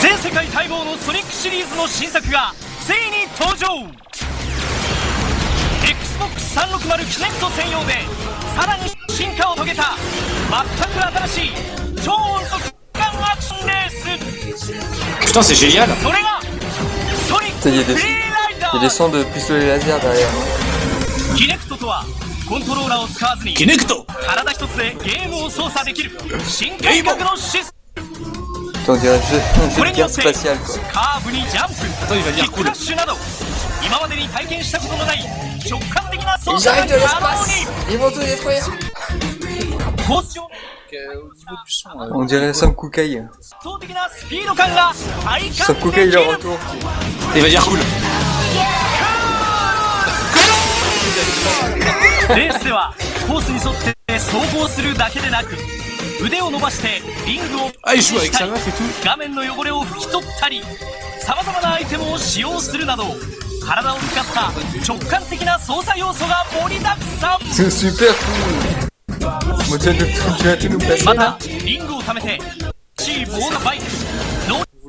全世界待望のソニックシリーズの新作がついに登場。XBOX360 キネクト専用でさらに進化を遂げた全く新しい超音速ガンアクションレース。Putain, c'est génial それがソニックフリーライダ Il y a des ー sons de pistolet laser derrière. キネクトとはコントローラーを使わずに Kinecto 体一つでゲームを操作できる新感覚のシステ On dirait le jeu, de guerre quoi. Attends, il va dire cool. Ils arrivent de l'espace Ils vont tout détruire euh, euh, on dirait Sam Kukai. Sam Kukai le retour. Il va dire cool. cool 腕を伸ばしてリングを拭きしたり画面の汚れを拭き取ったりさまざまなアイテムを使用するなど体を使った直感的な操作要素が盛りだくさん。またリングをためてチーボードバイク Vous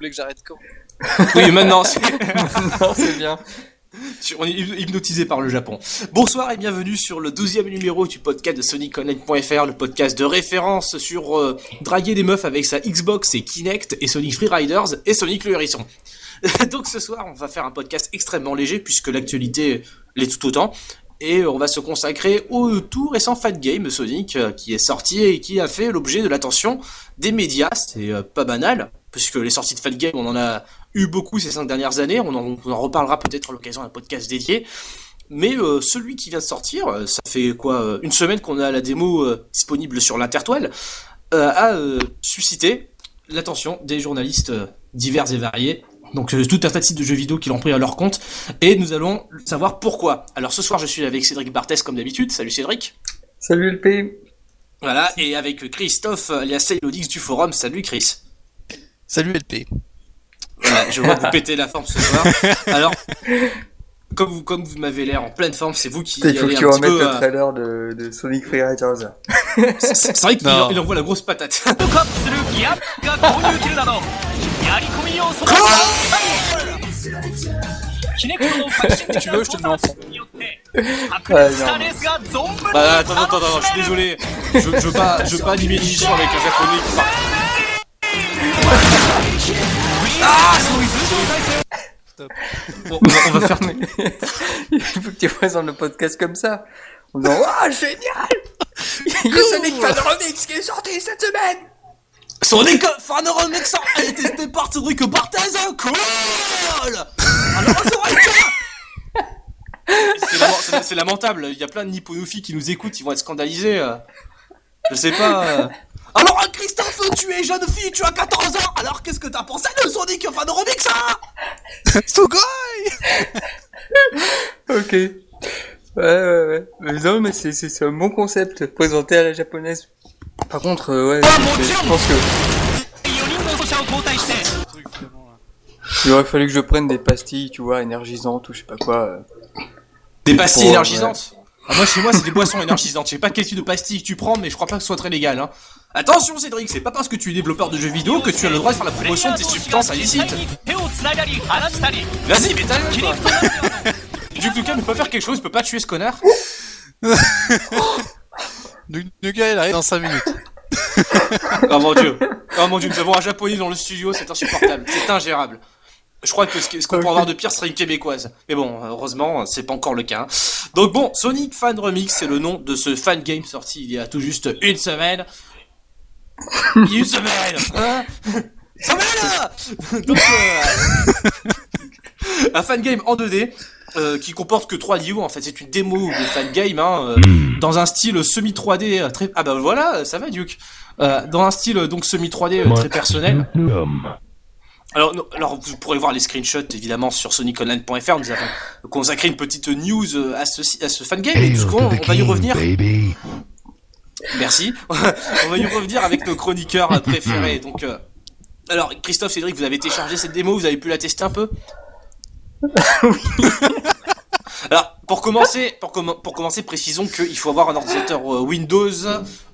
on est hypnotisé par le Japon. Bonsoir et bienvenue sur le 12e numéro du podcast de SonicOnline.fr, le podcast de référence sur euh, draguer des meufs avec sa Xbox et Kinect et Sonic Free Riders et Sonic le Hérisson. Donc ce soir, on va faire un podcast extrêmement léger puisque l'actualité l'est tout autant. Et on va se consacrer au tout récent Fat Game Sonic euh, qui est sorti et qui a fait l'objet de l'attention des médias. C'est euh, pas banal, puisque les sorties de Fat Game, on en a eu beaucoup ces cinq dernières années. On en, on en reparlera peut-être à l'occasion d'un podcast dédié. Mais euh, celui qui vient de sortir, euh, ça fait quoi euh, Une semaine qu'on a la démo euh, disponible sur l'intertoile, euh, a euh, suscité l'attention des journalistes euh, divers et variés. Donc euh, tout un tas de sites de jeux vidéo qui l'ont pris à leur compte. Et nous allons savoir pourquoi. Alors ce soir, je suis avec Cédric Barthès comme d'habitude. Salut Cédric. Salut le P. Voilà, et avec Christophe alias Sailodix du forum. Salut Chris. Salut LP. Je vois vous péter la forme ce soir. Alors, comme vous, comme vous m'avez l'air en pleine forme, c'est vous qui. Il faut que tu remettes le euh, trailer de, de Sonic Free Riders. C'est vrai qu'il envoie la grosse patate. Ah tu veux, je te mets bah, attends, attends, attends, je suis désolé. Je, veux pas, je pas animer l'émission avec un japonais. Bon, on, va, on va faire. il faut que tu présentes le podcast comme ça. En disant Waouh, génial Il y a Sonic Fan Remix qui est sorti cette semaine Sonic Fan Mix a été testé par Cédric Barthez, cool Alors, C'est lament- c'est- c'est lamentable, il y a plein de nipponophiles qui nous écoutent, ils vont être scandalisés. Je sais pas. Alors, un Christophe, tu es jeune fille, tu as 14 ans, alors qu'est-ce que t'as pensé de Sonic Fan Remix, hein Sugoi Ok. Ouais, ouais, ouais. Mais non, mais c'est, un bon concept présenté à la japonaise. Par contre, euh, ouais, ah, je pense que. Il aurait fallu que je prenne des pastilles, tu vois, énergisantes ou je sais pas quoi. Euh. Des pastilles énergisantes ah, Moi, chez moi, c'est des boissons énergisantes. Je sais pas quel type de pastilles tu prends, mais je crois pas que ce soit très légal. Hein. Attention Cédric, c'est pas parce que tu es développeur de jeux vidéo que tu as le droit de faire la promotion de tes substances illicites. Vas-y, mais t'as Duke Nukem ne peut pas faire quelque chose, il peut pas tuer ce connard. Nuka, il arrive dans 5 minutes. oh mon dieu. Oh mon dieu, nous avons un japonais dans le studio, c'est insupportable, c'est ingérable. Je crois que ce qu'on pourrait avoir de pire serait une québécoise. Mais bon, heureusement, c'est pas encore le cas. Donc bon, Sonic Fan Remix, c'est le nom de ce fan game sorti il y a tout juste une semaine. Une semaine hein Semaine Donc, euh, un fan game en 2D. euh, qui comporte que trois niveaux en fait. C'est une démo de fan game hein, euh, dans un style semi 3D euh, très ah bah voilà ça va Duke. Euh, dans un style donc semi 3D euh, très personnel. Alors, non, alors vous pourrez voir les screenshots évidemment sur soniconline.fr. Nous avons consacré une petite news à ce, à ce fan game et du coup on, on va y revenir. Merci. on va y revenir avec nos chroniqueurs préférés. Donc, euh, alors Christophe, Cédric, vous avez téléchargé cette démo, vous avez pu la tester un peu Alors pour commencer, pour, commen- pour commencer, précisons qu'il faut avoir un ordinateur euh, Windows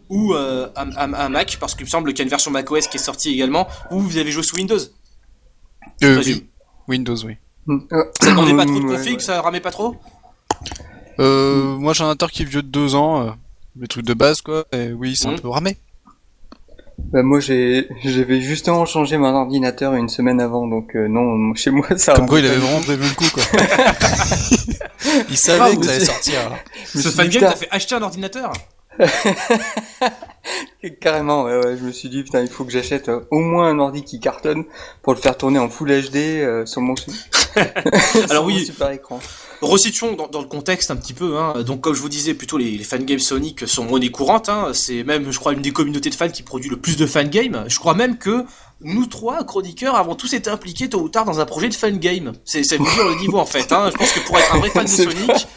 ou euh, un, un- un Mac parce qu'il me semble qu'il y a une version macOS qui est sortie également où vous avez joué sous Windows. Euh, oui. Windows, oui. Ça demandait pas trop de Ouais, config, ouais. ça ramait pas trop Euh, moi j'ai un ordinateur qui est vieux de deux ans, euh, le truc de base quoi, et oui, c'est Mhm. un peu ramé. Bah, moi, j'ai, j'avais justement changé mon ordinateur une semaine avant, donc euh, non, chez moi, ça. Comme quoi il avait vraiment prévu le coup quoi. il savait Ah, que ça allait sortir. Ce fan game putain, t'a fait acheter un ordinateur Carrément, ouais, ouais, je me suis dit, putain, il faut que j'achète euh, au moins un ordi qui cartonne pour le faire tourner en Full HD euh, sur mon, Alors oui. super écran. Resituons dans, dans le contexte un petit peu. Hein. Donc comme je vous disais, plutôt les, les fangames Sonic sont monnaie courante. Hein. C'est même, je crois, une des communautés de fans qui produit le plus de fangames. Je crois même que nous trois chroniqueurs avons tous été impliqués tôt ou tard dans un projet de fangame. C'est c'est vous dire le niveau en fait. Hein. Je pense que pour être un vrai fan de Sonic,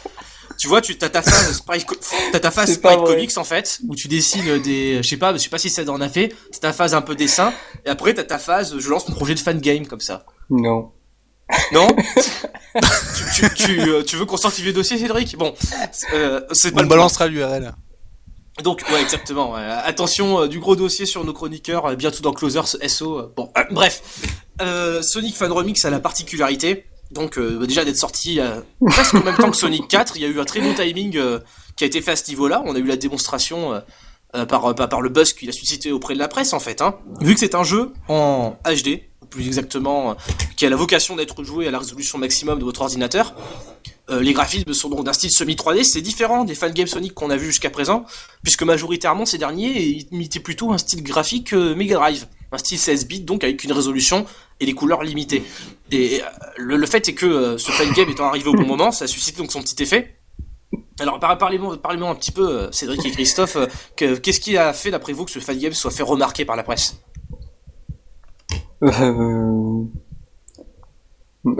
tu vois, tu as ta phase Sprite, t'as ta phase Sprite. Comics en fait, où tu dessines des, je sais pas, je sais pas si ça en a fait. C'est ta phase un peu dessin, et après t'as ta phase, je lance mon projet de fangame comme ça. Non. Non tu, tu, tu, euh, tu veux qu'on sorte le dossier, Cédric? Bon, euh, c'est pas On le balancera l'URL. donc, ouais, exactement. ouais. Attention, euh, du gros dossier sur nos chroniqueurs, euh, bientôt dans Closers SO. euh, Bon, euh, bref. Euh, Sonic Fan Remix a la particularité, donc euh, bah, déjà d'être sorti euh, presque en même temps que Sonic 4. Il y a eu un très bon timing euh, qui a été fait à ce niveau-là. On a eu la démonstration par, par, par le buzz qu'il a suscité auprès de la presse, en fait. Hein. Vu que c'est un jeu en HD, plus exactement, euh, qui a la vocation d'être joué à la résolution maximum de votre ordinateur, euh, les graphismes sont donc d'un style semi-3D, c'est différent des fangames Sonic qu'on a vu jusqu'à présent, puisque majoritairement ces derniers imitaient plutôt un style graphique euh, Mega Drive, un style 16 bits donc avec une résolution et des couleurs limitées. Et le, le fait est que ce fangame étant arrivé au bon moment, ça a suscité donc son petit effet. Alors par- parlez-moi parlez un petit peu, Cédric et Christophe, que- qu'est-ce qui a fait d'après vous que ce fangame soit fait remarquer par la presse? Euh...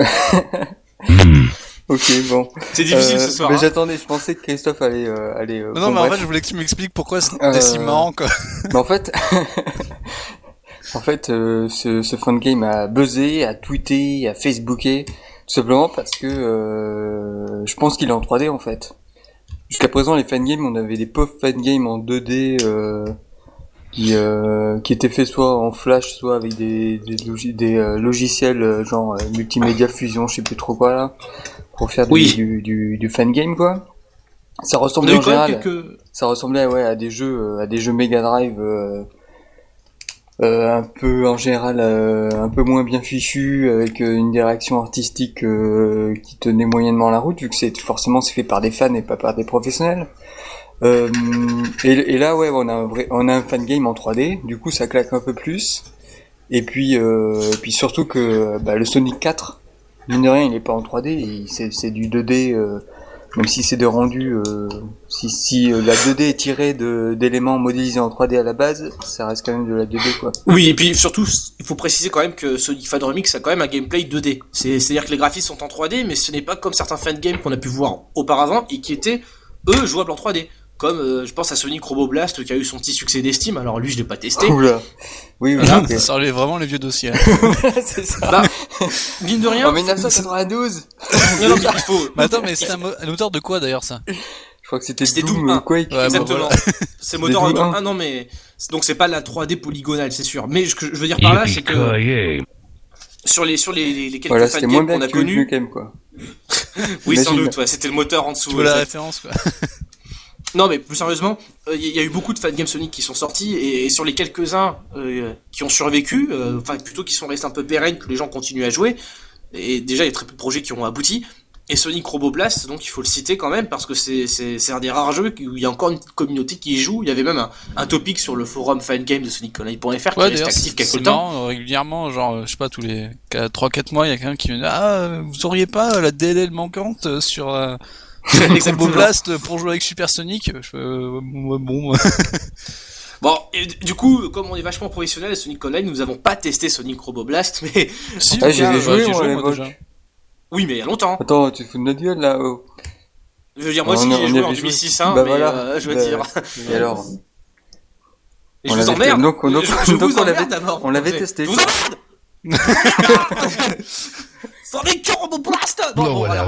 ok, bon. C'est difficile Euh, ce soir. Mais hein. j'attendais, je pensais que Christophe allait, euh, allait. euh, Non, non, mais en fait, je voulais que tu m'expliques pourquoi c'était Euh, si marrant quoi. Mais en fait, en fait, euh, ce, ce fan game a buzzé, a tweeté, a facebooké, tout simplement parce que euh, je pense qu'il est en 3D en fait. Jusqu'à présent, les fan games, on avait des pauvres fan games en 2D euh, qui euh, qui étaient faits soit en flash, soit avec des des, euh, logiciels euh, genre euh, multimédia fusion, je sais plus trop quoi là, pour faire du- Oui. du, du, du fan game quoi. Ça ressemblait en général quelques... ça ressemblait ouais à des jeux à des jeux Mega Drive un peu en général euh, un peu moins bien fichus avec une direction artistique euh, qui tenait moyennement la route vu que c'est forcément c'est fait par des fans et pas par des professionnels euh, et, et là ouais on a un vrai on a un fan game en 3D du coup ça claque un peu plus et puis euh, et puis surtout que bah, le Sonic 4 mine de rien il est pas en 3D il- c'est c'est du 2D euh, même si c'est des rendus, euh, si, si euh, la 2D est tirée de- d'éléments modélisés en 3D à la base, ça reste quand même de la 2D quoi. Oui, et puis surtout, il faut préciser quand même que Sonic Fan Remix a quand même un gameplay 2D. C'est- C'est-à-dire que les graphismes sont en 3D, mais ce n'est pas comme certains fangames qu'on a pu voir auparavant et qui étaient, eux, jouables en 3D. Comme, euh, je pense à Sonic Robo Blast qui a eu son petit succès d'estime. Alors lui, je l'ai pas testé. Oula. Oui, oui, Voilà. Ça enlève vraiment les vieux dossiers. hein. c'est ça. Bah, mine de rien. En 1992, Non, non, mais il faut. mais attends, mais c'est un, un auteur de quoi d'ailleurs ça? Je crois que c'était Doom, Doom 1. Quake. Ouais, bah, Exactement. voilà. C'est moteur Des Doom en un. Ah non, mais donc c'est pas la 3D polygonale, c'est sûr. Mais ce que je veux dire par là, c'est que sur les sur les, les, les quelques Voilà, bien qu'on a connus, game quoi. oui sans doute, ouais, c'était le moteur en dessous. Tu vois la référence quoi. Non, mais plus sérieusement, euh, il y, a eu beaucoup de fangames Sonic qui sont sortis et, et sur les quelques-uns euh, qui ont survécu, euh, enfin plutôt qui sont restés un peu pérennes, que les gens continuent à jouer. Et déjà, il y a très peu de projets qui ont abouti. Et Sonic Robo Blast, donc il faut le citer quand même parce que c'est un des rares jeux où il y a encore une communauté qui y joue. Il y avait même un, un topic sur le forum fangame de SonicOnline.fr qui Ouais, reste actif quelque temps. marrant, euh, régulièrement, genre, euh, je sais pas, tous les 3-4 mois, il y a quelqu'un qui me dit Ah, euh, vous auriez pas euh, la DLL manquante euh, sur euh, Exactement. Combo Blast pour jouer avec Super Sonic Je fais, euh, bon, Bon, et du coup, comme on est vachement professionnel à Sonic Online, nous avons pas testé Sonic Robo Blast, mais si, Ah, ouais, joué, j'ai moi, à moi, l'époque. déjà. oui, mais il y a longtemps. Attends, tu te fous de notre gueule là oh. Je veux dire, moi aussi, j'ai joué en joué. 2006, hein, Bah mais voilà. euh, je veux Bah, dire. Et alors Et On je vous l'avait- emmerde. donc- donc- je, je donc vous on l'avait- emmerde d'abord. on l'avait testé. Je vous emmerde. Sonic Turbo Blast. Bon, bon, alors,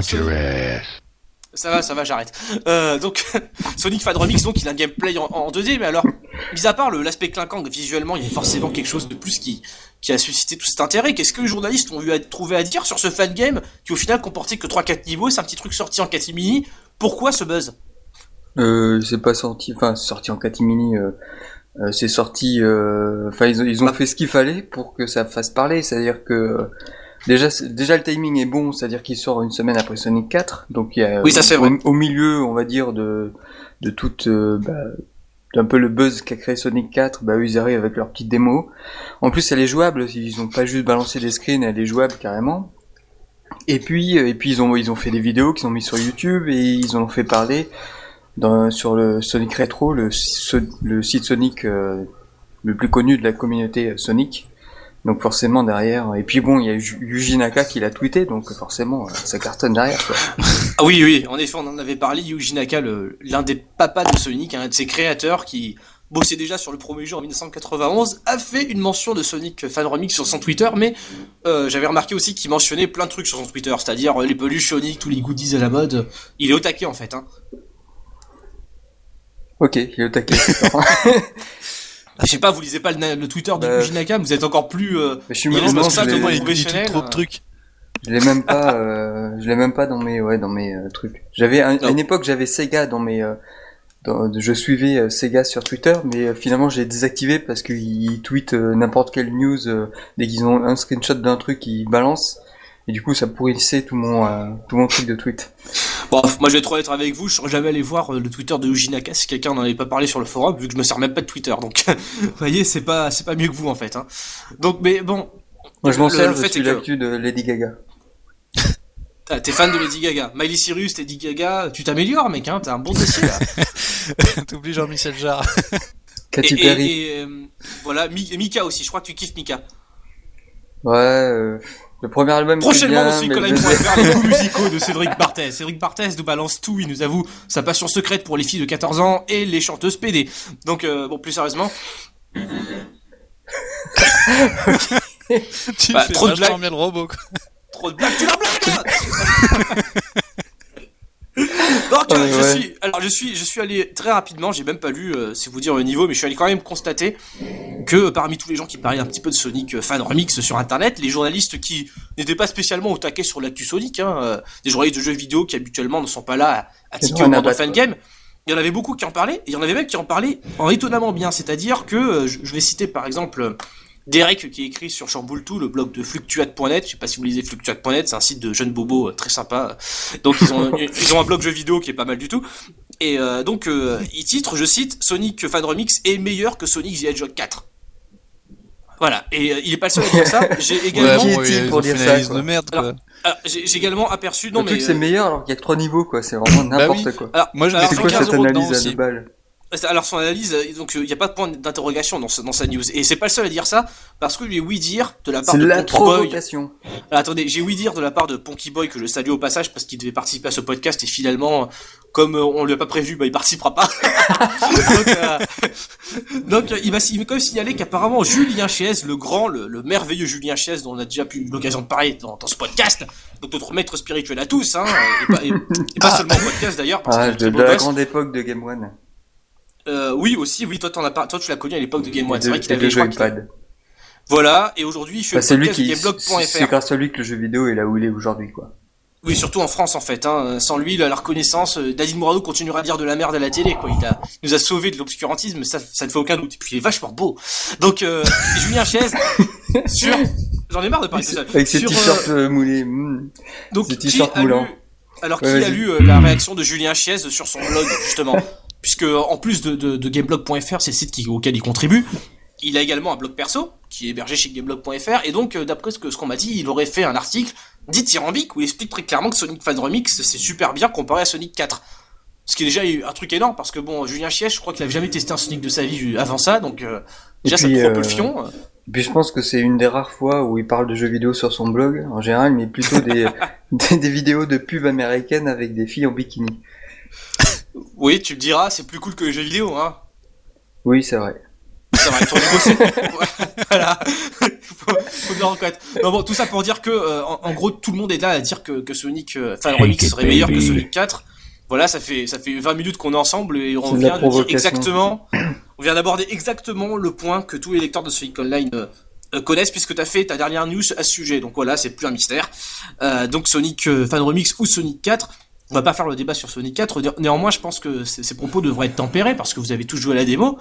Ça va, ça va, j'arrête. Euh, donc, Sonic Fan Remix, donc, il a un gameplay en, en 2D, mais alors, mis à part l'aspect clinquant, visuellement, il y a forcément quelque chose de plus qui, qui a suscité tout cet intérêt. Qu'est-ce que les journalistes ont eu à trouver à dire sur ce fan game qui, au final, comportait que 3-4 niveaux, c'est un petit truc sorti en catimini. Pourquoi ce buzz? Euh, c'est pas sorti, enfin, sorti en catimini. Euh, euh, c'est sorti. euh, Enfin, ils, ont- ils ont fait ce qu'il fallait pour que ça fasse parler. C'est-à-dire que euh, déjà, déjà le timing est bon. C'est-à-dire qu'il sort une semaine après Sonic 4. Donc il y a Oui, ça, c'est au, milieu, on va dire de de toute euh, bah, d'un peu le buzz qu'a créé Sonic 4. Bah eux, ils arrivent avec leur petite démo. En plus, elle est jouable. Ils ont pas juste balancé des screens, elle est jouable carrément. Et puis, euh, et puis ils ont ils ont fait des vidéos qu'ils ont mis sur YouTube et ils en ont fait parler dans, sur le Sonic Retro, le, site Sonic euh, le plus connu de la communauté Sonic. Donc forcément derrière, et puis bon, il y a Yu- Yuji Naka qui l'a tweeté, donc forcément euh, ça cartonne derrière. Quoi. Ah oui, oui, en effet, on en avait parlé. Yuji Naka, l'un des papas de Sonic, un de ses créateurs qui bossait déjà sur le premier jeu en 1991, a fait une mention de Sonic Fan Remix sur son Twitter, mais euh, j'avais remarqué aussi qu'il mentionnait plein de trucs sur son Twitter, c'est-à-dire euh, les peluches Sonic, tous les goodies à la mode. Il est au taquet en fait. Hein. Ok, il est au taquet. Je sais pas, vous lisez pas le, Twitter de Yuji mais vous êtes encore plus. euh, je suis je ça, dit professionnel, trop de euh. trucs. je l'ai même pas, euh, je l'ai même pas dans mes, ouais, dans mes euh, trucs. J'avais un- une époque j'avais Sega dans mes, euh, dans- je suivais euh, Sega sur Twitter, mais euh, finalement j'ai désactivé parce qu'ils tweetent euh, n'importe quelle news euh, dès qu'ils ont un screenshot d'un truc ils balancent. Et du coup, ça pourrissait tout mon, euh, tout mon truc de tweet. Bon, moi je vais trop être avec vous, je serais jamais allé voir euh, le Twitter de Yuji Naka si quelqu'un n'en avait pas parlé sur le forum, vu que je me sers même pas de Twitter. Donc, vous voyez, c'est pas, c'est pas mieux que vous en fait. Hein. Donc, mais bon, Moi, je m'en Le- sers, le je fait suis est que- l'actu de Lady Gaga. Ah, T'es fan de Lady Gaga. Miley Cyrus, Lady Gaga, tu t'améliores, mec, hein, t'as un bon dossier là. T'oublies Jean-Michel Jarre. Katy et, et- Perry. et, euh, voilà, Mi- Mika aussi, je crois que tu kiffes Mika. Ouais, euh, le premier album Prochainement bien, aussi, mais le Colin deuxième- faire les goûts musicaux de Cédric Barthez. Cédric Barthez nous balance tout, il nous avoue sa passion secrète pour les filles de 14 ans et les chanteuses PD. Donc, euh, bon, plus sérieusement, tu Bah, fais trop de blagues. bien le robot, quoi. trop de blagues, tu la blagues Donc, je ouais. suis, alors je suis, je suis allé très rapidement. J'ai même pas lu, euh, c'est vous dire le niveau, mais je suis allé quand même constater que euh, parmi tous les gens qui parlaient un petit peu de Sonic euh, fan remix sur Internet, les journalistes qui n'étaient pas spécialement au taquet sur l'actu Sonic, hein, euh, des journalistes de jeux vidéo qui habituellement ne sont pas là à, à tiquer au battre, fan game. Il y en avait beaucoup qui en parlaient, et il y en avait même qui en parlaient en étonnamment bien. C'est-à-dire que, je, vais citer par exemple Derek qui écrit sur Chamboultou, le blog de fluctuate.net. Je sais pas si vous lisez fluctuate.net, c'est un site de jeunes bobos euh, très sympa. Donc ils ont, ils ont un blog jeux vidéo qui est pas mal du tout. Et euh, donc euh, il titre, je cite, Sonic Fan Remix est meilleur que Sonic the Hedgehog 4. Voilà, et euh, il est pas le seul à dire ça. J'ai Ouais, également, bon, ils pour dire ça, analyse quoi de merde, Alors, quoi. alors, j'ai j'ai également aperçu, non le mais truc c'est euh, meilleur alors qu'il y a que trois niveaux quoi, c'est vraiment n'importe oui. quoi. alors, Moi, je quoi 15 cette analyse à deux balles Alors son analyse, euh, donc il n'y a pas de point d'interrogation dans, dans sa news. Et c'est pas le seul à dire ça, parce que j'ai oui dire de la part de la Boy. Alors, attendez, j'ai oui dire de la part de Ponky Boy que je salue au passage parce qu'il devait participer à ce podcast et finalement, comme euh, on lui a pas prévu, bah il participera pas. donc, euh, donc, euh, il va quand même signaler qu'apparemment Julien Chiez, le grand, le, le merveilleux Julien Chiez dont on a déjà eu l'occasion de parler dans, dans ce podcast, donc notre maître spirituel à tous, hein, et pas, et- et pas seulement au podcast d'ailleurs, parce Ah, de, de la grande époque de Game One. Euh, oui aussi, oui, toi t'en as pas, toi tu l'as connu à l'époque de Game One. C'est vrai qu'il avait qu'il- Joypad. Voilà, et aujourd'hui il fait Bah, le qui, c'est grâce à lui que le jeu vidéo est là où il est aujourd'hui quoi. Oui, surtout en France en fait. Hein. Sans lui, la, reconnaissance, euh, Nadine Morano continuera à dire de la merde à la télé. Quoi. Il, a, nous a sauvé de l'obscurantisme, ça, ça ne fait aucun doute. Et puis il est vachement beau. Donc euh, Julien Chaise sur, j'en ai marre de parler tout seul. Avec ses t-shirts euh, moulés. hmm. donc ses qui t-shirts a lu, moulants. alors qui a lu euh, la réaction de Julien Chiez sur son blog justement, puisque en plus de, de, de gameblog.fr, c'est le site qui, auquel il contribue. Il a également un blog perso qui est hébergé chez gameblog.fr et donc euh, d'après ce qu'on m'a dit, il aurait fait un article dithyrambique où il explique très clairement que Sonic Fan Remix c'est super bien comparé à Sonic 4. Ce qui est déjà un truc énorme parce que bon Julien Chiez, je crois qu'il avait jamais testé un Sonic de sa vie avant ça donc euh, déjà ça puis, te coupe euh, le fion. Puis je pense que c'est une des rares fois où il parle de jeux vidéo sur son blog, en général, mais plutôt des, des, des vidéos de pubs américaines avec des filles en bikini. Oui, tu me diras, c'est plus cool que les jeux vidéo hein. Oui, c'est vrai. C'est vrai, ton niveau, c'est- voilà. faut, le reconnaître. Non, bon, tout ça pour dire que, euh, en, en gros, tout le monde est là à dire que, que Sonic, euh, enfin, Remix serait meilleur que Sonic 4. Voilà, ça fait ça fait 20 minutes qu'on est ensemble et on vient de dire exactement, on vient d'aborder exactement le point que tous les lecteurs de Sonic Online euh, euh, connaissent puisque tu as fait ta dernière news à ce sujet. Donc voilà, c'est plus un mystère. Euh, donc Sonic euh, Fan Remix ou Sonic 4. On va pas faire le débat sur Sonic 4. Né- Néanmoins, je pense que ces propos devraient être tempérés parce que vous avez tous joué à la démo.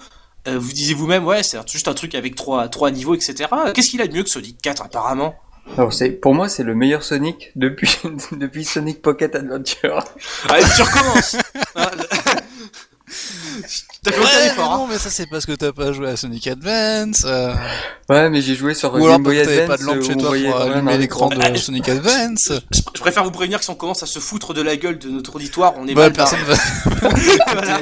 Euh, vous disiez vous-même, ouais, c'est juste un truc avec trois, trois niveaux, etc. Qu'est-ce qu'il a de mieux que Sonic 4 apparemment? Alors c'est, pour moi, c'est le meilleur Sonic depuis, depuis Sonic Pocket Adventure. Allez, tu recommences T'as fait Ouais, mais effort, hein. non, mais ça c'est parce que t'as pas joué à Sonic Advance. euh, Ouais, mais j'ai joué sur Ou alors Game Boy que t'avais Advance. pas de lampe où chez toi pour allumer l'écran de Ah, je- Sonic Advance. Je, je préfère vous prévenir que si on commence à se foutre de la gueule de notre auditoire, on est Ouais, mal personne va. Voilà.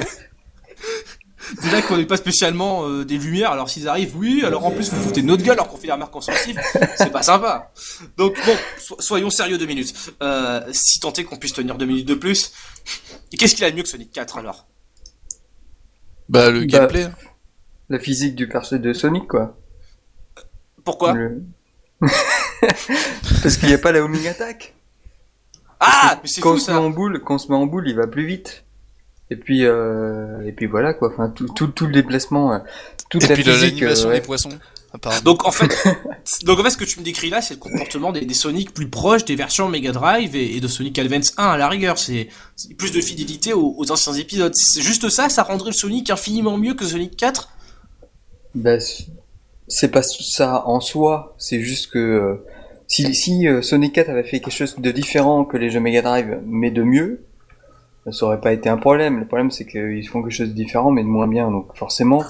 Déjà qu'on n'est pas spécialement euh, des lumières, alors s'ils arrivent, oui, alors en plus vous foutez notre gueule alors qu'on fait la remarque constructive, c'est pas sympa. Donc bon, so- soyons sérieux deux minutes. Euh, si tant est qu'on puisse tenir deux minutes de plus. Et qu'est-ce qu'il a de mieux que Sonic 4 alors? Bah, le Bah, gameplay. La physique du perso de Sonic, quoi. Pourquoi Le- Parce qu'il n'y a pas la homing attack. Ah Mais c'est Quand fou on se met ça en boule, quand on se met en boule, il va plus vite. Et puis, euh, et puis voilà quoi. Enfin, tout, tout, tout le déplacement, euh, toute Et la puis physique. l'animation euh, ouais. des poissons. Donc en fait, donc en fait, ce que tu me décris là, c'est le comportement des, des Sonic plus proches des versions Mega Drive et, et de Sonic Advance 1 à la rigueur. C'est plus de fidélité aux, aux anciens épisodes. C'est juste ça, ça rendrait le Sonic infiniment mieux que Sonic 4. Bah, c- c'est pas ça en soi, c'est juste que euh, si, si euh, Sonic 4 avait fait quelque chose de différent que les jeux Mega Drive, mais de mieux, ça aurait pas été un problème. Le problème c'est qu'ils font quelque chose de différent, mais de moins bien. Donc forcément,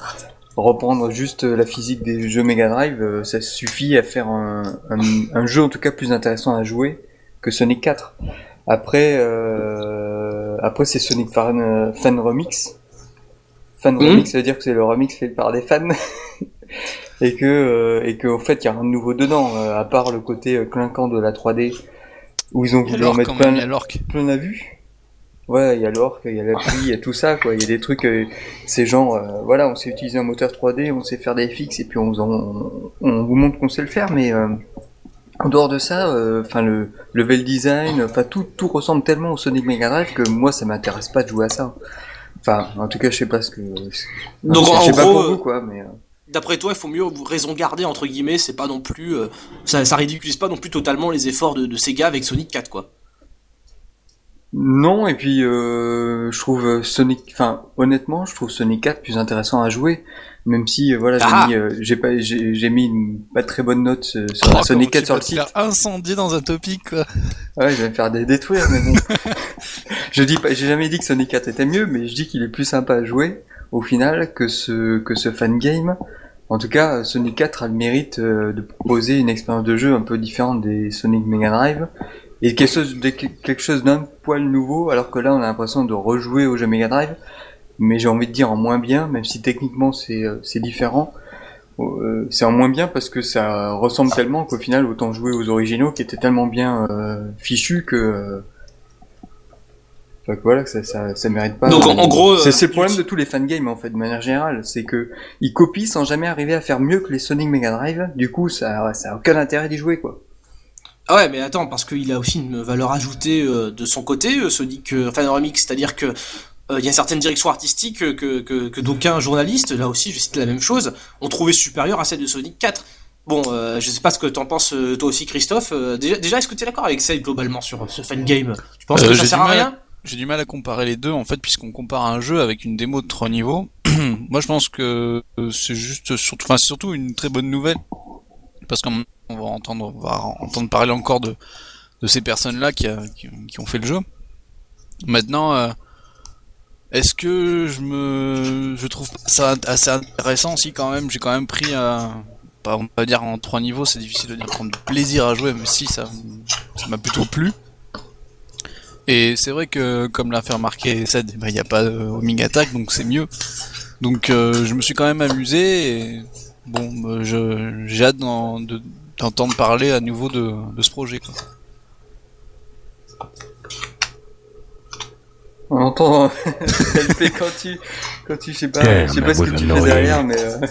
reprendre juste la physique des jeux Mega Drive, euh, ça suffit à faire un, un, un jeu en tout cas plus intéressant à jouer que Sonic 4. Après, euh, après c'est Sonic Fan, euh, Fan Remix. Fan Mhm. Remix, ça veut dire que c'est le remix fait par des fans. et que euh, et que en fait il y a rien de nouveau dedans à part le côté clinquant de la 3D où ils ont voulu en mettre plein plein la vue ouais il y a l'orque il y a la pluie il y a tout ça quoi il y a des trucs euh, c'est genre euh, voilà on sait utiliser un moteur 3D on sait faire des FX et puis on, on, on vous montre qu'on sait le faire mais euh, en dehors de ça euh, enfin le level design enfin tout tout ressemble tellement au Sonic Mega Drive que moi ça m'intéresse pas de jouer à ça enfin en tout cas je sais pas ce que Donc, je en sais pas gros, pour euh, vous quoi mais euh, D'après toi, il faut mieux raison garder entre guillemets. C'est pas non plus, euh, ça, ça ridiculise pas non plus totalement les efforts de, de Sega avec Sonic 4 quoi. Non, et puis euh, je trouve euh, Sonic, enfin honnêtement, je trouve Sonic 4 plus intéressant à jouer, même si euh, voilà, j'ai Ah mis, euh, j'ai pas, j'ai j'ai mis une pas très bonne note sur Oh, la Sonic comment 4 tu sur le te site. incendier dans un topic, quoi. Ouais, je vais me faire dé- détruire, mais bon. je dis pas, j'ai jamais dit que Sonic 4 était mieux, mais je dis qu'il est plus sympa à jouer au final que ce que ce fan game. En tout cas, Sonic 4 a le mérite de proposer une expérience de jeu un peu différente des Sonic Mega Drive et quelque chose, de- quelque chose d'un poil nouveau, alors que là, on a l'impression de rejouer au jeu Mega Drive, mais j'ai envie de dire en moins bien, même si techniquement c'est euh, c'est différent. Euh, c'est en moins bien parce que ça ressemble tellement qu'au final autant jouer aux originaux qui étaient tellement bien euh, fichus que euh, enfin, que voilà que ça, ça, ça mérite pas Donc, en- gros, c'est euh, le problème tu- de tous les fangames en fait de manière générale. C'est que ils copient sans jamais arriver à faire mieux que les Sonic Mega Drive. Du coup ça ça a aucun intérêt d'y jouer quoi Ah ouais, mais attends, parce qu'il a aussi une valeur ajoutée euh, de son côté, euh, Sonic euh, Fan Remix, c'est-à-dire que euh, il y a une certaine direction artistique euh, que, que, que d'aucuns journalistes, là aussi je cite la même chose, ont trouvé supérieure à celle de Sonic 4. Bon, euh, je sais pas ce que t'en penses euh, toi aussi Christophe. Euh, déjà, déjà est-ce que t'es d'accord avec ça globalement sur ce fan game? Tu penses Euh, que ça sert à rien? J'ai du mal à comparer les deux en fait puisqu'on compare un jeu avec une démo de trois niveaux. Moi je pense que euh, c'est juste surtout enfin c'est surtout une très bonne nouvelle parce qu'on on va entendre parler encore de ces personnes-là qui, a- qui, qui ont fait le jeu. Maintenant euh, est-ce que je me je trouve ça assez intéressant si quand même? J'ai quand même pris euh, on va dire en trois niveaux c'est difficile de dire prendre plaisir à jouer mais si ça m'a plutôt plu. Et c'est vrai que, comme l'a fait remarquer Ced, il n'y a pas de homing attack, donc c'est mieux. Donc euh, je me suis quand même amusé et bon, je- j'ai hâte de- d'entendre parler à nouveau de, de ce projet. Quoi. on entend LP quand tu quand tu je sais pas Damn, je sais pas ce que tu fais derrière mais euh...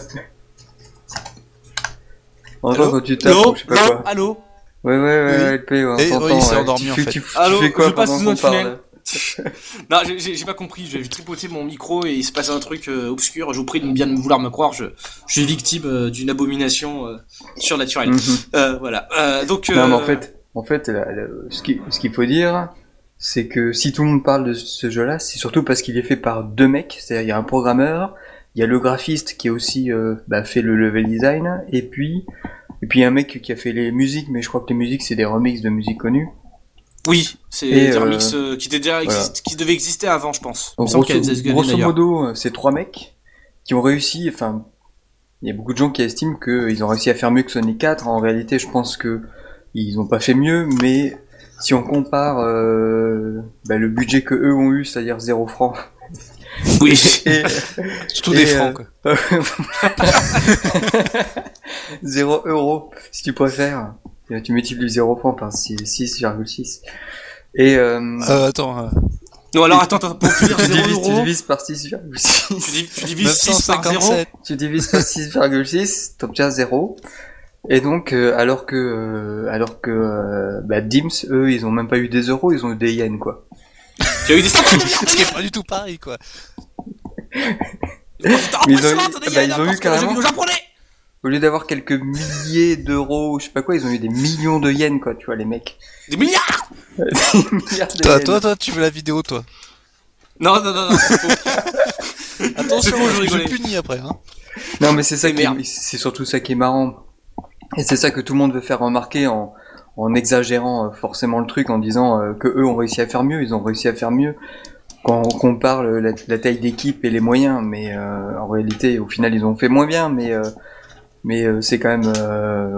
on entend quand tu tapes Allô ou je sais pas quoi Allô ouais ouais ouais Oui. ouais, LP ouais, on Et t'entend, oui, il s'est ouais. endormi, tu en fais, fait. tu, tu Allô, fais quoi je passe pendant sous parle tunnel. non, j'ai- pas compris. J'ai tripoté mon micro et il se passe un truc euh, obscur. Je vous prie de bien vouloir me croire. Je, je suis victime euh, d'une abomination euh, surnaturelle. Mhm. Euh, voilà. Donc. Non, mais en fait, en fait, ce qui- ce qu'il faut dire, c'est que si tout le monde parle de ce jeu-là, c'est surtout parce qu'il est fait par deux mecs. C'est-à-dire, il y a un programmeur, il y a le graphiste qui a aussi bah, fait le level design, et puis, et puis un mec qui a fait les musiques, mais je crois que les musiques c'est des remixes de musiques connues. Oui, c'est Et, des euh, remix euh, qui, déjà voilà. qui devaient exister avant, je pense. Donc, grosso, modo, euh, c'est trois mecs qui ont réussi, enfin, il y a beaucoup de gens qui estiment qu'ils ont réussi à faire mieux que Sonic 4. En réalité, je pense que ils ont pas fait mieux, mais si on compare euh, bah, le budget que eux ont eu, c'est-à-dire 0 francs, Oui. et Surtout Et, des euh, francs, quoi. 0 euros, si tu préfères, et tu multiplies 0 francs par 6 6,6. Et euh, Euh, attends, euh, non, alors attends, attends, pour dire tu, 0 divises, tu euros, divises par 6,6. tu, div- tu divises 6 par 0. 957. tu divises par 6,6, t'obtiens 0. Et donc, euh, alors que, euh, alors que, euh, bah, Dims, eux, ils ont même pas eu des euros, ils ont eu des yens, quoi. Tu as eu des Ce qui est pas du tout pareil, quoi. Mais ils ont eu- bah, ils ont carrément-. Au lieu d'avoir quelques milliers d'euros, je sais pas quoi, ils ont eu des millions de yens, quoi, tu vois, les mecs. Des milliards Des milliards de Toi, yens. toi, toi, tu veux la vidéo, toi. Non, non, non, non. c'est faux. Attention, je je, rigolais. punis après, hein. Non, mais c'est ça qui est, c'est surtout ça qui est marrant. Et c'est ça que tout le monde veut faire remarquer en, en exagérant euh, forcément le truc, en disant euh, que eux ont réussi à faire mieux, ils ont réussi à faire mieux. Quand on compare la, taille d'équipe et les moyens, mais euh, en réalité, au final, ils ont fait moins bien, mais euh, mais euh, c'est quand même,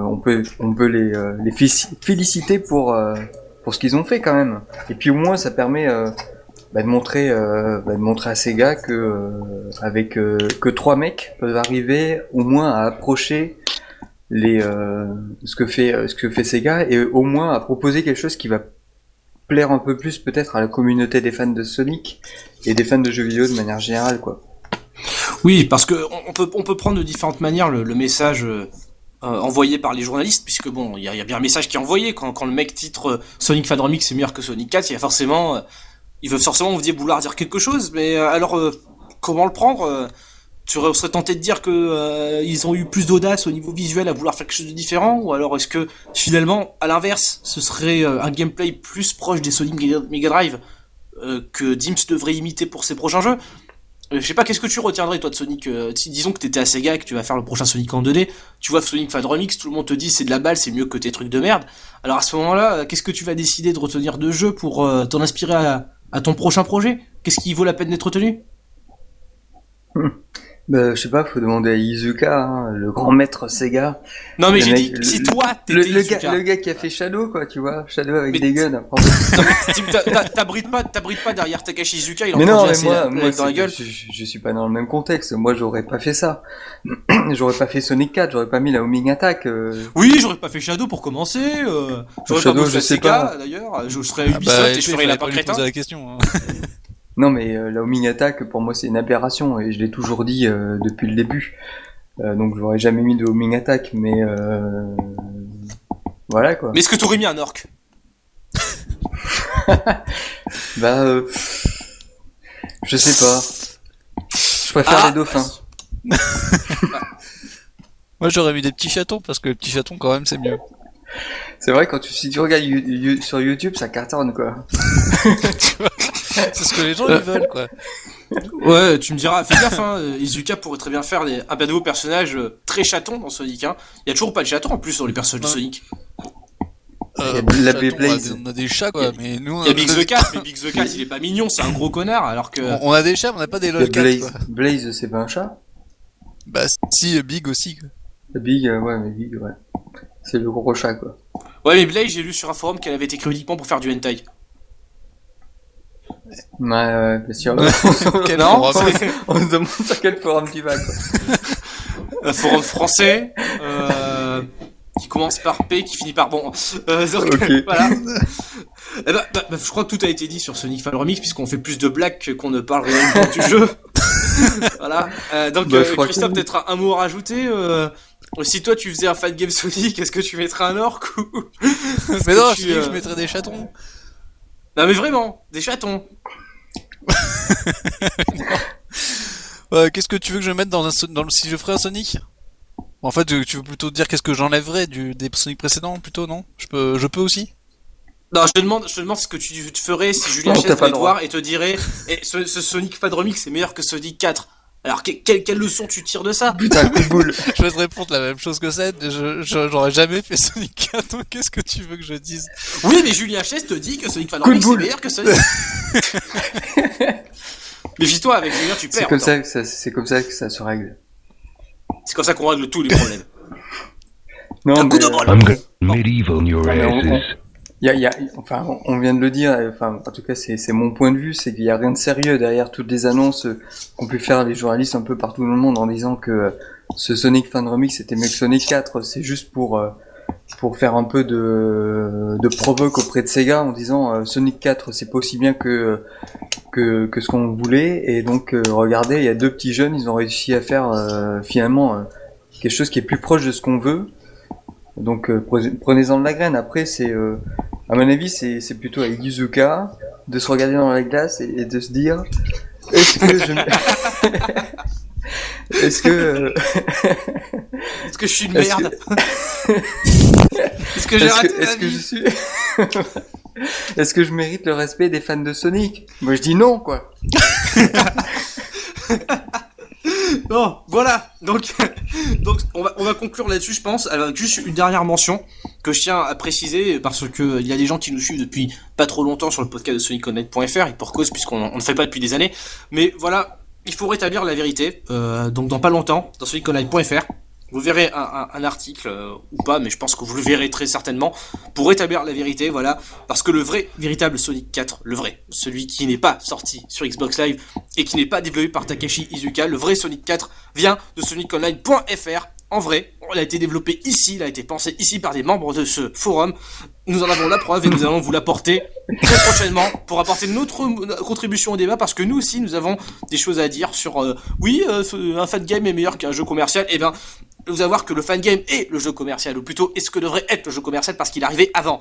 on peut on peut les les félici- féliciter pour pour ce qu'ils ont fait quand même. Et puis au moins, ça permet bah, de montrer bah, de montrer à ces gars que avec que trois mecs peuvent arriver au moins à approcher les euh, ce que fait euh, ce que fait Sega et au moins à proposer quelque chose qui va plaire un peu plus peut-être à la communauté des fans de Sonic et des fans de jeux vidéo de manière générale quoi. Oui, parce que on- peut, on peut prendre de différentes manières le, le message euh, euh, envoyé par les journalistes, puisque bon, il y y a bien un message qui est envoyé quand, quand le mec titre Sonic Fan Remix c'est meilleur que Sonic 4, il y a forcément, euh, ils veulent forcément vous dire vouloir dire quelque chose, mais alors comment le prendre Tu serais tenté de dire que euh, ils ont eu plus d'audace au niveau visuel à vouloir faire quelque chose de différent, ou alors est-ce que finalement, à l'inverse, ce serait euh, un gameplay plus proche des Sonic Mega- Drive euh, que Dims devrait imiter pour ses prochains jeux? Je sais pas, qu'est-ce que tu retiendrais toi de Sonic Disons que t'étais à Sega et que tu vas faire le prochain Sonic en 2D, tu vois Sonic Fan Remix, tout le monde te dit c'est de la balle, c'est mieux que tes trucs de merde. Alors à ce moment-là, qu'est-ce que tu vas décider de retenir de jeu pour t'en inspirer à, à ton prochain projet? Qu'est-ce qui vaut la peine d'être retenu? Bah, je sais pas, faut demander à Izuka, hein, le grand maître Sega. Non mais j'ai dit, si toi Le, le Izuka. gars, le gars qui a fait Shadow quoi, tu vois, Shadow avec Mais des guns. Non, t'abrites pas, t'abrites pas derrière Takashi Izuka, il en Mais prend non, mais moi, dans la gueule. Je, je- suis pas dans le même contexte. Moi, j'aurais pas fait ça. j'aurais pas fait Sonic 4, j'aurais pas mis la homing attack. euh, Oui, j'aurais pas fait Shadow pour commencer. Euh, j'aurais Shadow, pas sais Sega, pas. d'ailleurs. Je serais à Ah Ubisoft bah, et je ferais la pas crétin. la question. hein. Non, mais euh, la homing attack, pour moi, c'est une aberration et je l'ai toujours dit euh, depuis le début. Euh, donc, j'aurais jamais mis de homing attack, mais voilà quoi. Mais est-ce que t'aurais mis un orc? Bah, je sais pas. Je préfère Ah, les dauphins. Moi, j'aurais mis des petits chatons, parce que les petits chatons, quand même, c'est mieux. C'est vrai, quand tu, si tu regardes You- You- sur YouTube, ça cartonne quoi. C'est ce que les gens, ils veulent, quoi. Ouais, tu me diras, fais gaffe, hein, euh, Izuka pourrait très bien faire des, un bah, nouveau personnage euh, très chaton dans Sonic. Hein. Il y a toujours pas de chaton en plus dans les personnages de. Sonic. Euh, la chatons, Beyblade. on a des- On a des chats, quoi, mais nous, Il y a on Big the Cat, mais Big the Cat il est pas mignon, c'est un gros connard, alors que. on- on a des chats, mais on n'a pas des lolcats, Blaze. Blaze, c'est pas un chat? Bah, si, Big aussi, quoi. Big, euh, ouais, mais Big, ouais. C'est le gros chat quoi. Ouais, mais Blaze, j'ai lu sur un forum qu'elle avait été créée uniquement pour faire du hentai. Ouais, ouais, bien sûr. Quel Non, On se demande sur quel forum tu vas quoi. un forum français, euh, qui commence par P, qui finit par bon. Euh, donc, voilà. Eh ben, bah, bah, je crois que tout a été dit sur Sonic Fan Remix, puisqu'on fait plus de blagues que qu'on ne parle réellement du jeu. voilà. Euh, donc, Bah, euh, Christophe, que- peut-être un, un mot à rajouter euh, Si toi tu faisais un fan game Sonic, est-ce que tu mettrais un orc ou Mais non, tu, je dis que euh, je mettrais des chatons. Non mais vraiment, des chatons. Euh, qu'est-ce que tu veux que je mette dans, un, dans le si je ferais un Sonic? En fait, tu veux plutôt dire qu'est-ce que j'enlèverais du des Sonic précédents plutôt, non? Je peux, je peux aussi? Non, je te demande, je te demande ce que tu tu ferais si Julien Chess pas venait te voir et te dirait eh, ce, ce Sonic Fan Remix c'est meilleur que Sonic 4. Alors que- quelle, quelle leçon tu tires de ça Putain, coup de boule. Je vais te répondre la même chose que ça. Je, je- j'aurais jamais fait Sonic 4. Donc qu'est-ce que tu veux que je dise? Oui, mais Julien Chess te dit que Sonic Fan c'est meilleur que Sonic. Méfie-toi avec Julien, tu C'est perds. comme attends. ça que ça, c'est comme ça que ça se règle. C'est comme ça qu'on règle tous les problèmes. Non, Un coup de bol. euh, I'm. Medieval your mais on- on- asses. Y y a, enfin, on- vient de le dire, enfin, en tout cas, c'est, mon point de vue, c'est qu'il y a rien de sérieux derrière toutes les annonces qu'ont pu faire les journalistes un peu partout dans le monde en disant que euh, ce Sonic Fan Remix était mieux que Sonic 4. C'est juste pour, euh, pour faire un peu de, de provoque auprès de Sega en disant euh, Sonic 4 c'est pas aussi bien que, que, que ce qu'on voulait. Et donc, regardez, il y a deux petits jeunes, ils ont réussi à faire finalement quelque chose qui est plus proche de ce qu'on veut. Donc euh, prenez- prenez-en de la graine. Après, c'est, euh, à mon avis, c'est, plutôt à Yuzuka de se regarder dans la glace et, et de se dire est-ce que je est-ce que euh, Est-ce que je suis une Est-ce que- merde Est-ce que j'ai raté est-ce que je suis est-ce que je mérite le respect des fans de Sonic? Moi, je dis non, quoi. Bon, voilà. Donc, on va on va conclure là-dessus, je pense, avec juste une dernière mention que je tiens à préciser parce que euh, il y a des gens qui nous suivent depuis pas trop longtemps sur le podcast de SonicConnect.fr et pour cause puisqu'on on ne fait pas depuis des années. Mais voilà, il faut rétablir la vérité. Euh, donc dans pas longtemps, dans SonicConnect.fr, vous verrez un, un- un article euh, ou pas, mais je pense que vous le verrez très certainement pour rétablir la vérité. Voilà, parce que le vrai, véritable Sonic 4, le vrai, celui qui n'est pas sorti sur Xbox Live et qui n'est pas développé par Takashi Izuka, le vrai Sonic 4 vient de SonicOnline.fr. En vrai, il a été développé ici, il a été pensé ici par des membres de ce forum. Nous en avons la preuve et nous allons vous l'apporter très prochainement pour apporter notre contribution au débat parce que nous aussi nous avons des choses à dire sur euh, oui, euh, un fan game est meilleur qu'un jeu commercial. Eh ben, vous allez voir que le fan game est le jeu commercial ou plutôt est ce que devrait être le jeu commercial parce qu'il arrivé avant?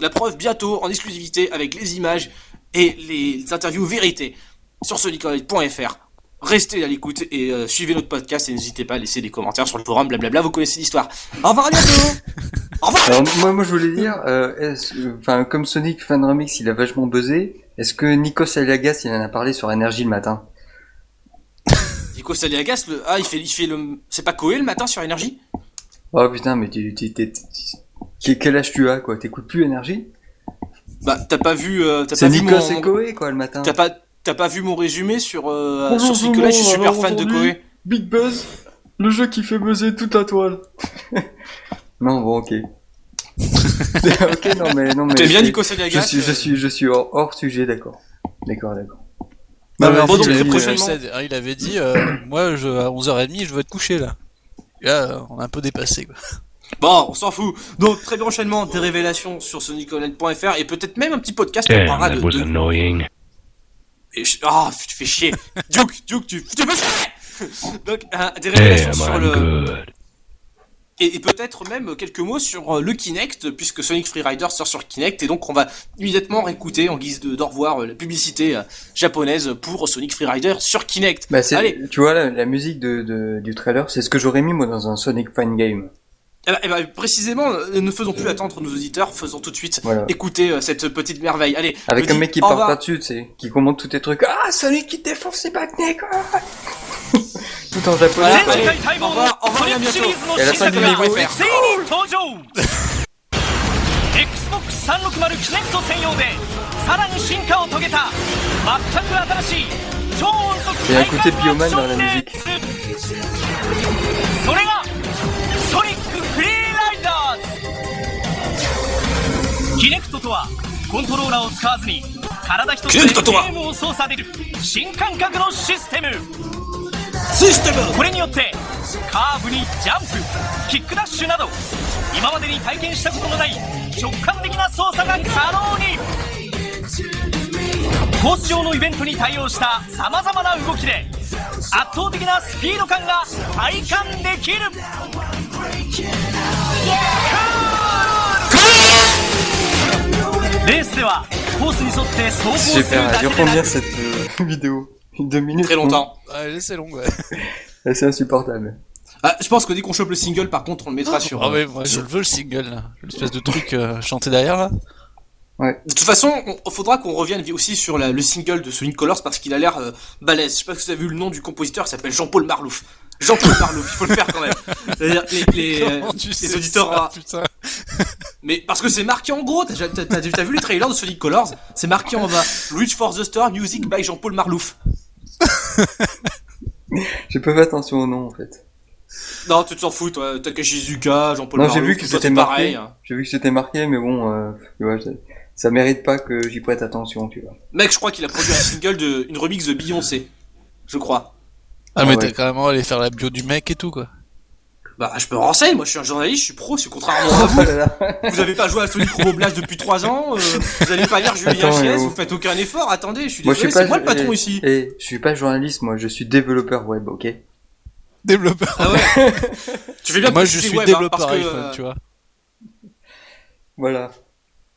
La preuve bientôt en exclusivité avec les images et les interviews vérité sur soniconnect.fr. Restez à l'écoute et euh, suivez notre podcast et n'hésitez pas à laisser des commentaires sur le forum, blablabla, vous connaissez l'histoire. Au revoir, à bientôt Au revoir Alors moi, moi je voulais dire, euh, comme Sonic Fan Remix, il a vachement buzzé. Est-ce que Nikos Aliagas, il en a parlé sur Énergie le matin? Nico Saliagas, le... ah, il fait, il fait le... C'est pas Koé le matin sur Énergie? Oh putain, mais tu, tu, t'es- t'es- t'es- quel âge tu as quoi? T'écoutes plus Énergie? Bah, t'as pas vu... euh, t'as C'est pas vu mon... et Koé quoi le matin. T'as pas... T'as pas vu mon résumé sur, euh, Bonjour sur Nicolas, je suis super fan de Koé. Big Buzz, le jeu qui fait buzzer toute la toile. non bon ok. ok non mais non mais. T'aimes bien c'est- Nico Je Saliagas suis je euh, suis je suis hors, hors sujet d'accord. D'accord d'accord. Donc, il, avait prochainement- je sais, hein, il avait dit, euh, moi, je, à 11h30, je veux être couché, là. Et là, on a un peu dépassé, quoi. Bon, on s'en fout. Donc, très prochainement, des révélations sur soniconnect.fr et peut-être même un petit podcast qui parlera de... de- annoying. Et je- Ah, tu fais chier. Duke, Duke, tu, tu me fais Donc, euh, des révélations Damn, sur I'm le... good? Et, et peut-être même quelques mots sur euh, le Kinect, puisque Sonic Freerider sort sur Kinect, et donc on va immédiatement réécouter en guise de d'au revoir euh, la publicité euh, japonaise pour Sonic Freerider sur Kinect. Bah Allez. tu vois la, la musique de, de- du trailer, c'est ce que j'aurais mis moi dans un Sonic Fan Game. Eh ben, eh ben, précisément, ne faisons plus attendre nos auditeurs, faisons tout de suite Voilà. écouter euh, cette petite merveille. Allez, Avec un mec qui part revoir. pas-dessus, tu sais, qui commente tous tes trucs. Ah, Sonic qui défonce ses batnés, quoi Tout en japonais, Voilà, quoi. allez, 前回待望 au revoir, au の revoir, ソニックシリーズの新作がついに登場 Xbox 360キネクト専用でさらに進化を遂げた全く新しい超音速体感アクションレースそれがソニックフリーライダーズキネクトとはコントローラーを使わずに体一つでゲームを操作できる新感覚のシステムシステムこれによってカーブにジャンプキックダッシュなど今までに体験したことのない直感的な操作が可能に。コース上のイベントに対応したさまざまな動きで圧倒的なスピード感が体感できる。レースではコースに沿って走行するだけでなく Deux minutes Très longtemps. Ouais, c'est long, ouais. Ah, C'est insupportable. Ah, je pense que dès qu'on chope le single, par contre, on le mettra sur. Ah euh, ouais, moi, je le veux le single, là. L'espèce de truc euh, chanté derrière, là. De toute façon, il faudra qu'on revienne aussi sur la- le single de Sonic Colors parce qu'il a l'air euh, balèze. Je sais pas si vous avez vu le nom du compositeur, il s'appelle Jean-Paul Marlouf. Jean-Paul Marlouf, il faut le faire quand même. C'est-à-dire les, euh, auditeurs. ça, ah, putain mais parce que c'est marqué en gros, t'as vu les trailers de Sonic Colors? C'est marqué en bas. Reach for the Star, Music by Jean-Paul Marlouf. J'ai pas fait attention au nom en fait. Non, tu t'en fous, toi. Takashi Zuka, Jean-Paul Non, j'ai vu que c'était pareil. hein. J'ai vu que c'était marqué, mais bon, euh, tu vois, ça- ça mérite pas que j'y prête attention, tu vois. Mec, je crois qu'il a produit un single de, une remix de Beyoncé. Je crois. Ah, mais Ah t'as ouais. carrément allé faire la bio du mec et tout, quoi. Bah, je me renseigne, moi je suis un journaliste, je suis pro, c'est contrairement à vous. Vous avez pas joué à Sonic Robo Blast depuis 3 ans, euh, vous allez pas lire Julien Attends, Chies, vous faites aucun effort, attendez, je suis Moi, je désolé, suis pas. c'est moi le patron eh, ici. eh, je suis pas journaliste, moi, je suis développeur web, ok? Développeur. Ah ouais Tu fais bien de Moi, je suis web, hein, développeur parce que, iPhone, euh, tu vois. Voilà.